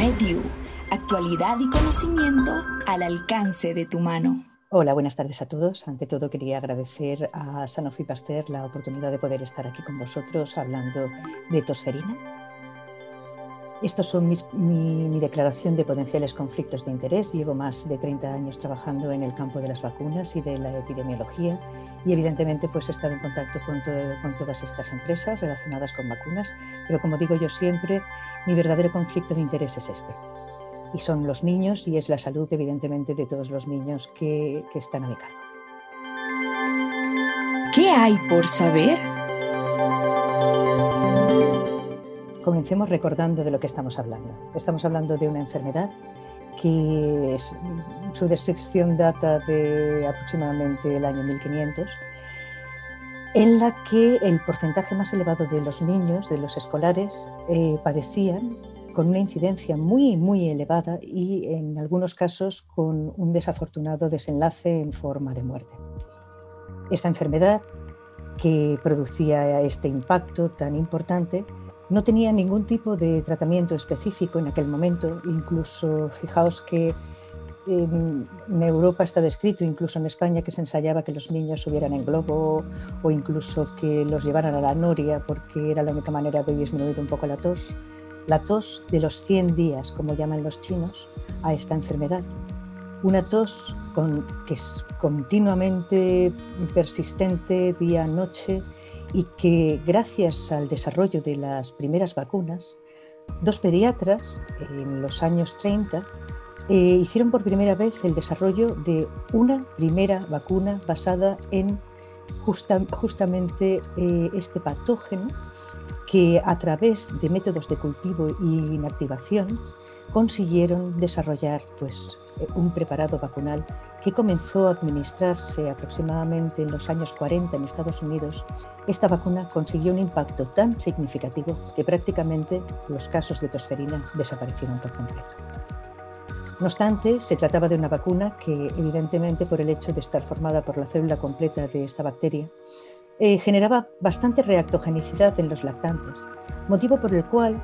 MedU, actualidad y conocimiento al alcance de tu mano. Hola, buenas tardes a todos. Ante todo quería agradecer a Sanofi Pasteur la oportunidad de poder estar aquí con vosotros hablando de tosferina. Estos son mi, declaración de potenciales conflictos de interés. Llevo más de 30 años trabajando en el campo de las vacunas y de la epidemiología y evidentemente pues he estado en contacto con, todas estas empresas relacionadas con vacunas, pero como digo yo siempre, mi verdadero conflicto de interés es este y son los niños y es la salud evidentemente de todos los niños que, que están a mi cargo. ¿Qué hay por saber? Comencemos recordando de lo que estamos hablando. Estamos hablando de una enfermedad que su descripción data de aproximadamente el año 1500, en la que el porcentaje más elevado de los niños, de los escolares, eh, padecían con una incidencia muy, muy elevada y en algunos casos con un desafortunado desenlace en forma de muerte. Esta enfermedad que producía este impacto tan importante no tenía ningún tipo de tratamiento específico en aquel momento, incluso fijaos que en Europa está descrito, incluso en España, que se ensayaba que los niños subieran en globo o incluso que los llevaran a la noria porque era la única manera de disminuir un poco la tos la tos de los 100 días, como llaman los chinos, a esta enfermedad. Una tos que es continuamente persistente día-noche y que gracias al desarrollo de las primeras vacunas, dos pediatras en los años 30 eh, hicieron por primera vez el desarrollo de una primera vacuna basada en justamente eh, este patógeno que a través de métodos de cultivo y inactivación consiguieron desarrollar pues, un preparado vacunal que comenzó a administrarse aproximadamente en los años 40 en Estados Unidos. Esta vacuna consiguió un impacto tan significativo que prácticamente los casos de tosferina desaparecieron por completo. No obstante, se trataba de una vacuna que, evidentemente, por el hecho de estar formada por la célula completa de esta bacteria, eh, generaba bastante reactogenicidad en los lactantes, motivo por el cual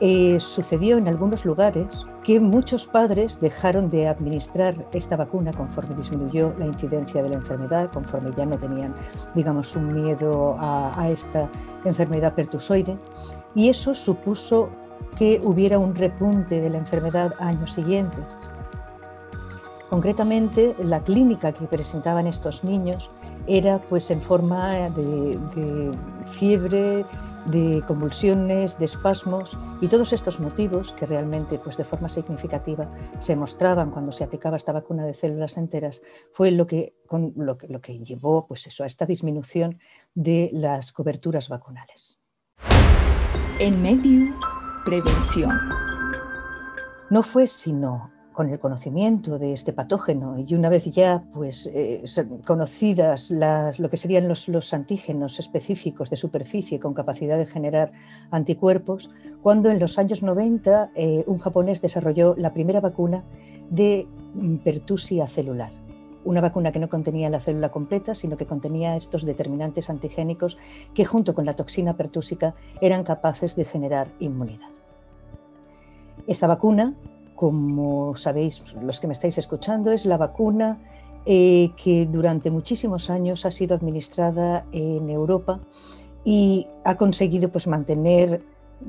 eh, sucedió en algunos lugares que muchos padres dejaron de administrar esta vacuna conforme disminuyó la incidencia de la enfermedad, conforme ya no tenían, digamos, un miedo a, esta enfermedad pertusoide, y eso supuso que hubiera un repunte de la enfermedad años siguientes. Concretamente, la clínica que presentaban estos niños era pues en forma de, fiebre, de convulsiones, de espasmos y todos estos motivos que realmente pues de forma significativa se mostraban cuando se aplicaba esta vacuna de células enteras fue lo que, lo que, lo que llevó pues eso, a esta disminución de las coberturas vacunales. En medio, prevención. No fue sino con el conocimiento de este patógeno y una vez ya pues, eh, conocidas las, lo que serían los, los, antígenos específicos de superficie con capacidad de generar anticuerpos, cuando en los años 90 eh, un japonés desarrolló la primera vacuna de pertusia celular. Una vacuna que no contenía la célula completa, sino que contenía estos determinantes antigénicos que junto con la toxina pertúsica eran capaces de generar inmunidad. Esta vacuna como sabéis los que me estáis escuchando, es la vacuna eh, que durante muchísimos años ha sido administrada en Europa y ha conseguido pues, mantener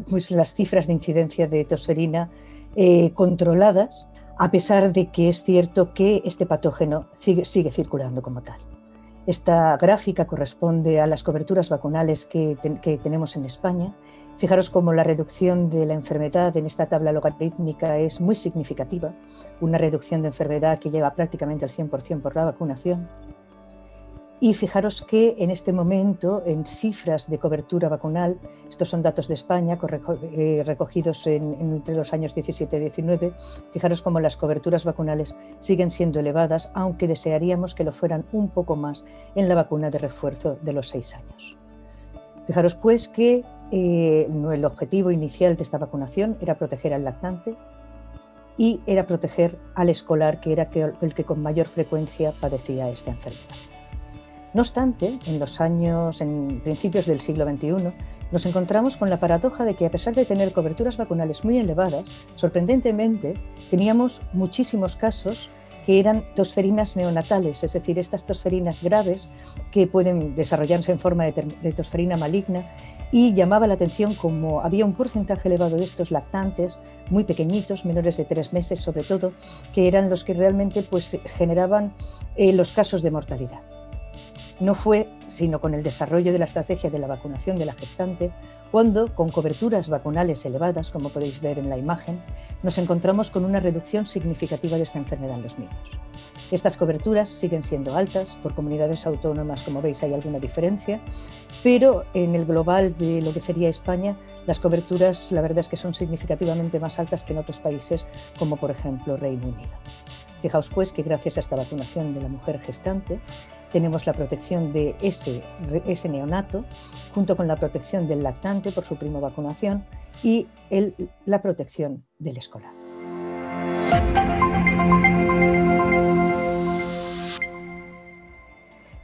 pues, las cifras de incidencia de tosferina eh, controladas, a pesar de que es cierto que este patógeno sigue, sigue circulando como tal. Esta gráfica corresponde a las coberturas vacunales que, que tenemos en España Fijaros cómo la reducción de la enfermedad en esta tabla logarítmica es muy significativa, una reducción de enfermedad que llega prácticamente al 100% por la vacunación. Y fijaros que en este momento, en cifras de cobertura vacunal, estos son datos de España eh, recogidos entre los años 17 y 19, fijaros cómo las coberturas vacunales siguen siendo elevadas, aunque desearíamos que lo fueran un poco más en la vacuna de refuerzo de los seis años. Fijaros pues que eh, el objetivo inicial de esta vacunación era proteger al lactante y era proteger al escolar, que era el que con mayor frecuencia padecía esta enfermedad. No obstante, en los años, en principios del siglo XXI, nos encontramos con la paradoja de que a pesar de tener coberturas vacunales muy elevadas, sorprendentemente teníamos muchísimos casos que eran tosferinas neonatales, es decir, estas tosferinas graves que pueden desarrollarse en forma de, tosferina maligna y llamaba la atención como había un porcentaje elevado de estos lactantes, muy pequeñitos, menores de tres meses sobre todo, que eran los que realmente pues, generaban eh, los casos de mortalidad. No fue sino con el desarrollo de la estrategia de la vacunación de la gestante cuando, con coberturas vacunales elevadas, como podéis ver en la imagen, nos encontramos con una reducción significativa de esta enfermedad en los niños. Estas coberturas siguen siendo altas, por comunidades autónomas, como veis, hay alguna diferencia, pero en el global de lo que sería España, las coberturas, la verdad es que son significativamente más altas que en otros países, como por ejemplo Reino Unido. Fijaos pues que gracias a esta vacunación de la mujer gestante, tenemos la protección de ese, neonato, junto con la protección del lactante por su primo vacunación y la protección del escolar.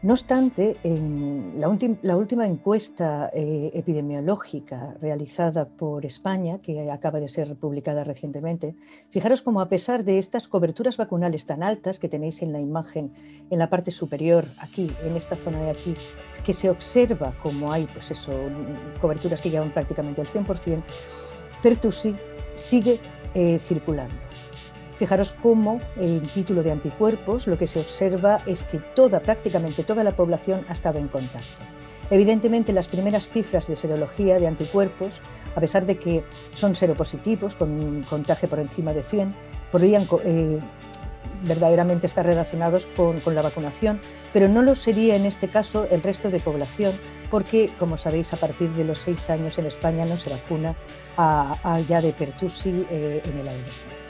No obstante, en la, última encuesta eh, epidemiológica realizada por España, que acaba de ser publicada recientemente, fijaros cómo a pesar de estas coberturas vacunales tan altas que tenéis en la imagen en la parte superior, aquí, en esta zona de aquí, que se observa como hay pues eso, coberturas que llevan prácticamente el 100%, Pertussi sigue eh, circulando. Fijaros cómo en título de anticuerpos lo que se observa es que toda, prácticamente toda la población ha estado en contacto. Evidentemente, las primeras cifras de serología de anticuerpos, a pesar de que son seropositivos, con un contagio por encima de 100, podrían eh, verdaderamente estar relacionados con, la vacunación, pero no lo sería en este caso el resto de población, porque, como sabéis, a partir de los seis años en España no se vacuna a, ya de Pertussi eh, en el adolescente.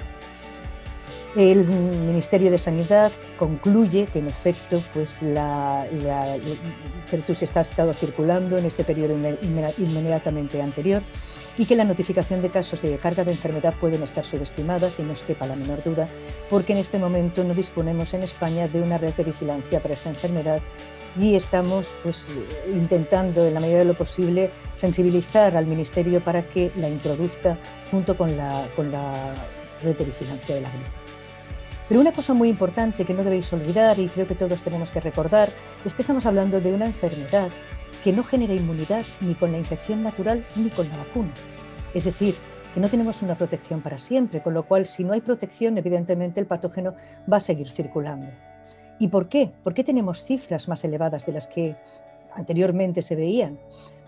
El Ministerio de Sanidad concluye que en efecto pues la, la, está ha estado circulando en este periodo inmediatamente anterior y que la notificación de casos de carga de enfermedad pueden estar subestimadas y no os quepa la menor duda, porque en este momento no disponemos en España de una red de vigilancia para esta enfermedad y estamos pues, intentando en la medida de lo posible sensibilizar al Ministerio para que la introduzca junto con la, con la red de vigilancia de la gripe. Pero una cosa muy importante que no debéis olvidar y creo que todos tenemos que recordar es que estamos hablando de una enfermedad que no genera inmunidad ni con la infección natural ni con la vacuna. Es decir, que no tenemos una protección para siempre, con lo cual si no hay protección, evidentemente el patógeno va a seguir circulando. ¿Y por qué? ¿Por qué tenemos cifras más elevadas de las que anteriormente se veían?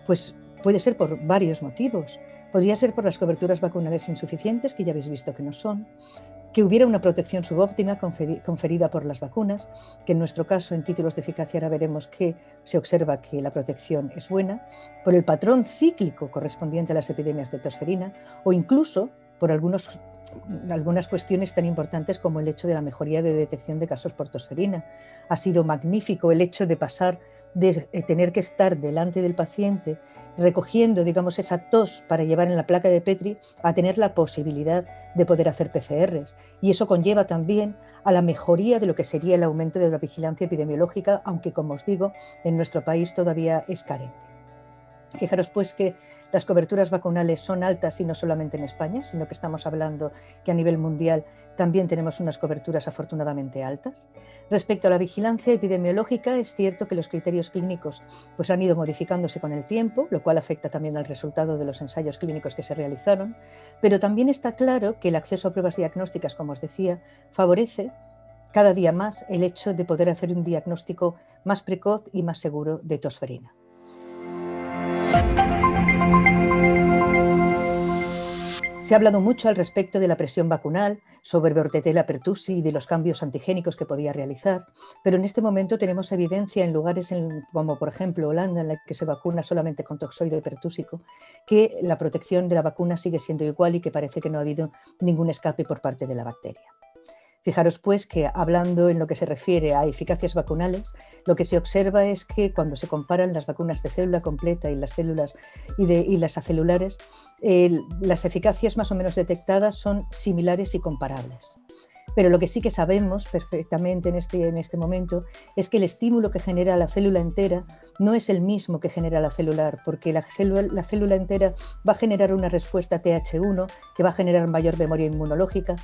Pues puede ser por varios motivos. Podría ser por las coberturas vacunales insuficientes, que ya habéis visto que no son, que hubiera una protección subóptima conferida por las vacunas, que en nuestro caso en títulos de eficacia ahora veremos que se observa que la protección es buena, por el patrón cíclico correspondiente a las epidemias de tosferina o incluso por algunos, algunas cuestiones tan importantes como el hecho de la mejoría de detección de casos por tosferina. Ha sido magnífico el hecho de pasar de eh, tener que estar delante del paciente recogiendo, digamos, esa tos para llevar en la placa de Petri a tener la posibilidad de poder hacer PCRs. Y eso conlleva también a la mejoría de lo que sería el aumento de la vigilancia epidemiológica, aunque, como os digo, en nuestro país todavía es carente. Fijaros pues que las coberturas vacunales son altas y no solamente en España, sino que estamos hablando que a nivel mundial también tenemos unas coberturas afortunadamente altas. Respecto a la vigilancia epidemiológica, es cierto que los criterios clínicos pues, han ido modificándose con el tiempo, lo cual afecta también al resultado de los ensayos clínicos que se realizaron, pero también está claro que el acceso a pruebas diagnósticas, como os decía, favorece cada día más el hecho de poder hacer un diagnóstico más precoz y más seguro de tosferina. Se ha hablado mucho al respecto de la presión vacunal, sobre Bordetella pertussi y de los cambios antigénicos que podía realizar, pero en este momento tenemos evidencia en lugares como por ejemplo Holanda, en la que se vacuna solamente con toxoide pertúsico, que la protección de la vacuna sigue siendo igual y que parece que no ha habido ningún escape por parte de la bacteria. Fijaros pues que hablando en lo que se refiere a eficacias vacunales, lo que se observa es que cuando se comparan las vacunas de célula completa y las células y, de, las acelulares, las eficacias más o menos detectadas son similares y comparables. Pero lo que sí que sabemos perfectamente en este, en este momento es que el estímulo que genera la célula entera no es el mismo que genera la celular, porque la célula, la célula entera va a generar una respuesta TH1 que va a generar mayor memoria inmunológica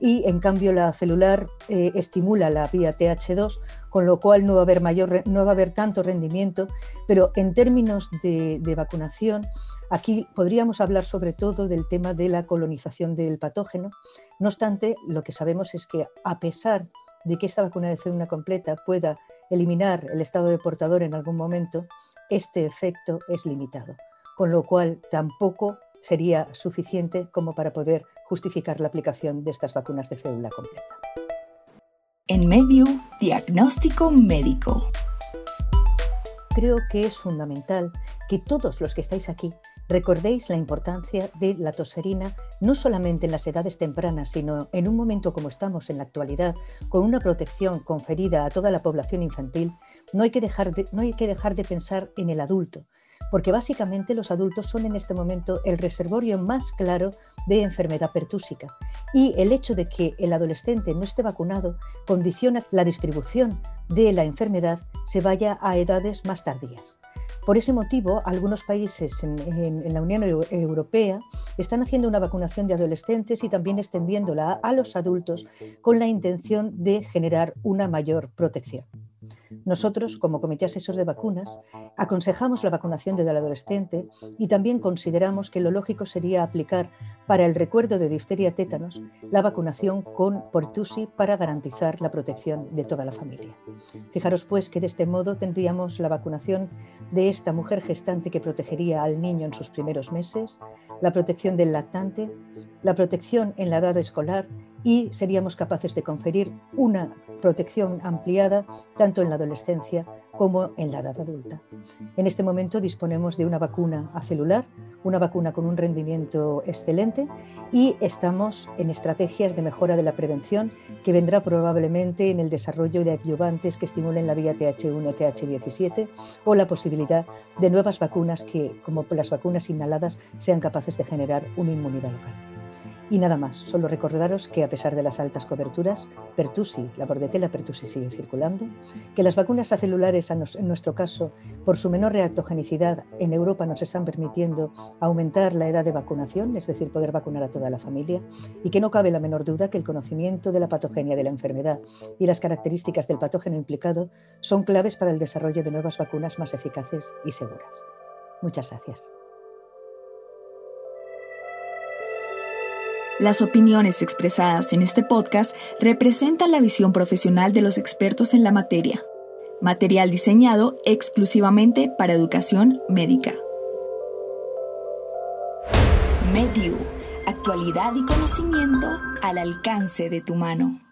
y en cambio la celular eh, estimula la vía TH2, con lo cual no va a haber, mayor, no va a haber tanto rendimiento, pero en términos de, de vacunación, Aquí podríamos hablar sobre todo del tema de la colonización del patógeno. No obstante, lo que sabemos es que a pesar de que esta vacuna de célula completa pueda eliminar el estado de portador en algún momento, este efecto es limitado, con lo cual tampoco sería suficiente como para poder justificar la aplicación de estas vacunas de célula completa. En medio, diagnóstico médico. Creo que es fundamental que todos los que estáis aquí recordéis la importancia de la tosferina no solamente en las edades tempranas, sino en un momento como estamos en la actualidad, con una protección conferida a toda la población infantil, no hay que dejar de, no hay que dejar de pensar en el adulto, porque básicamente los adultos son en este momento el reservorio más claro de enfermedad pertúsica y el hecho de que el adolescente no esté vacunado condiciona la distribución de la enfermedad se vaya a edades más tardías. Por ese motivo, algunos países en, la Unión Europea están haciendo una vacunación de adolescentes y también extendiéndola a los adultos con la intención de generar una mayor protección. Nosotros, como Comité Asesor de Vacunas, aconsejamos la vacunación del adolescente y también consideramos que lo lógico sería aplicar para el recuerdo de difteria tétanos la vacunación con Portusi para garantizar la protección de toda la familia. Fijaros pues que de este modo tendríamos la vacunación de esta mujer gestante que protegería al niño en sus primeros meses, la protección del lactante, la protección en la edad escolar y seríamos capaces de conferir una protección ampliada tanto en la adolescencia como en la edad adulta. En este momento disponemos de una vacuna acelular, una vacuna con un rendimiento excelente y estamos en estrategias de mejora de la prevención que vendrá probablemente en el desarrollo de adyuvantes que estimulen la vía TH1 o TH17 o la posibilidad de nuevas vacunas que, como las vacunas inhaladas, sean capaces de generar una inmunidad local. Y nada más, solo recordaros que a pesar de las altas coberturas, Pertusi, la bordetela Pertusi sigue circulando, que las vacunas acelulares, en nuestro caso, por su menor reactogenicidad, en Europa nos están permitiendo aumentar la edad de vacunación, es decir, poder vacunar a toda la familia, y que no cabe la menor duda que el conocimiento de la patogenia de la enfermedad y las características del patógeno implicado son claves para el desarrollo de nuevas vacunas más eficaces y seguras. Muchas gracias. Las opiniones expresadas en este podcast representan la visión profesional de los expertos en la materia. Material diseñado exclusivamente para educación médica. Mediu, actualidad y conocimiento al alcance de tu mano.